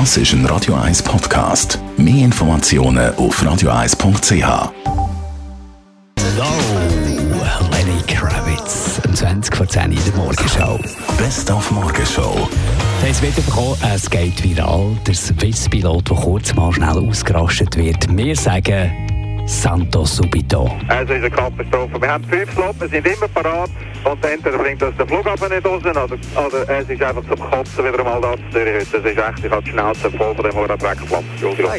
Das ist ein Radio 1 Podcast. Mehr Informationen auf radio1.ch. So, Lenny Kravitz, um 20 vor 10 in der Morgenshow. Best auf Morgenshow. Sie haben es mitbekommen, es geht viral. Der Swiss-Pilot, der kurz mal schnell ausgerastet wird. Wir sagen Santo Subito. Es ist eine Katastrophe. Wir haben fünf Slots, wir sind immer parat. Und entweder bringt uns der Flughafen nicht raus, oder, oder es ist einfach zum Kotzen wieder einmal da zu Zürich heute. Das ist echt, ich habe die Schnauze voll von dem. Entschuldigung.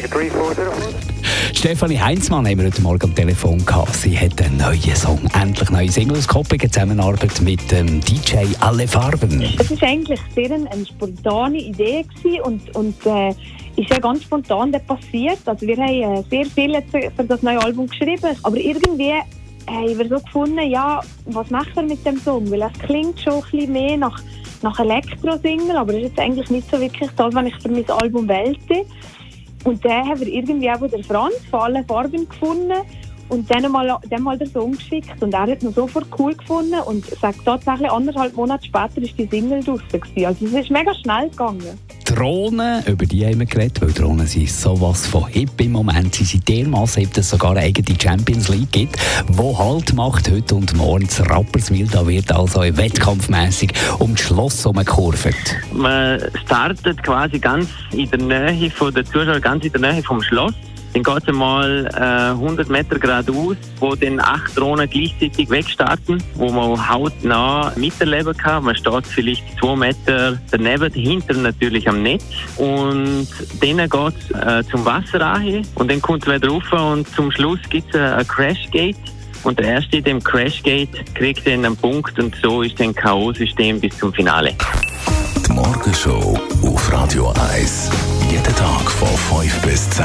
Stefanie Heinzmann haben wir heute Morgen am Telefon gehabt. Sie hat einen neuen Song, endlich neue Single ausgekoppelt in Zusammenarbeit mit dem DJ Alle Farben. Es war eigentlich sehr eine, eine spontane Idee gewesen und, und äh, ist ja ganz spontan passiert. Also wir haben äh, sehr viel für das neue Album geschrieben, aber irgendwie haben wir so gefunden, ja, was machen wir mit dem Song? Weil es klingt schon ein bisschen mehr nach, nach Elektro-Single, aber es ist jetzt eigentlich nicht so wirklich das, was ich für mein Album wählte. Und dann haben wir irgendwie auch den Franz von allen Farben gefunden und dann mal, dann mal den Song geschickt. Und er hat ihn sofort cool gefunden und sagt tatsächlich, anderthalb Monate später ist die Single draussen. Also es ist mega schnell gegangen. Drohnen, über die haben wir geredet, weil Drohnen sind sowas von hip im Moment. Sie sind dermaßen hip, dass es sogar eine eigene Champions League gibt, wo Halt macht heute und morgen. Das Rapperswil, da wird also wettkampfmässig um das Schloss herumgekurvt. Man startet quasi ganz in der Nähe von der Zuschauer, ganz in der Nähe vom Schloss. Dann geht es einmal äh, 100 Meter geradeaus, wo dann acht Drohnen gleichzeitig wegstarten, wo man hautnah miterleben kann. Man steht vielleicht zwei Meter daneben, dahinter natürlich am Netz. Und dann geht es äh, zum Wasser an und dann kommt es wieder rauf und zum Schluss gibt es ein Crashgate. Und der Erste in dem Crashgate kriegt dann einen Punkt und so ist dann K.O.-System bis zum Finale. Die Morgenshow auf Radio 1. Jeden Tag von 5 bis 10.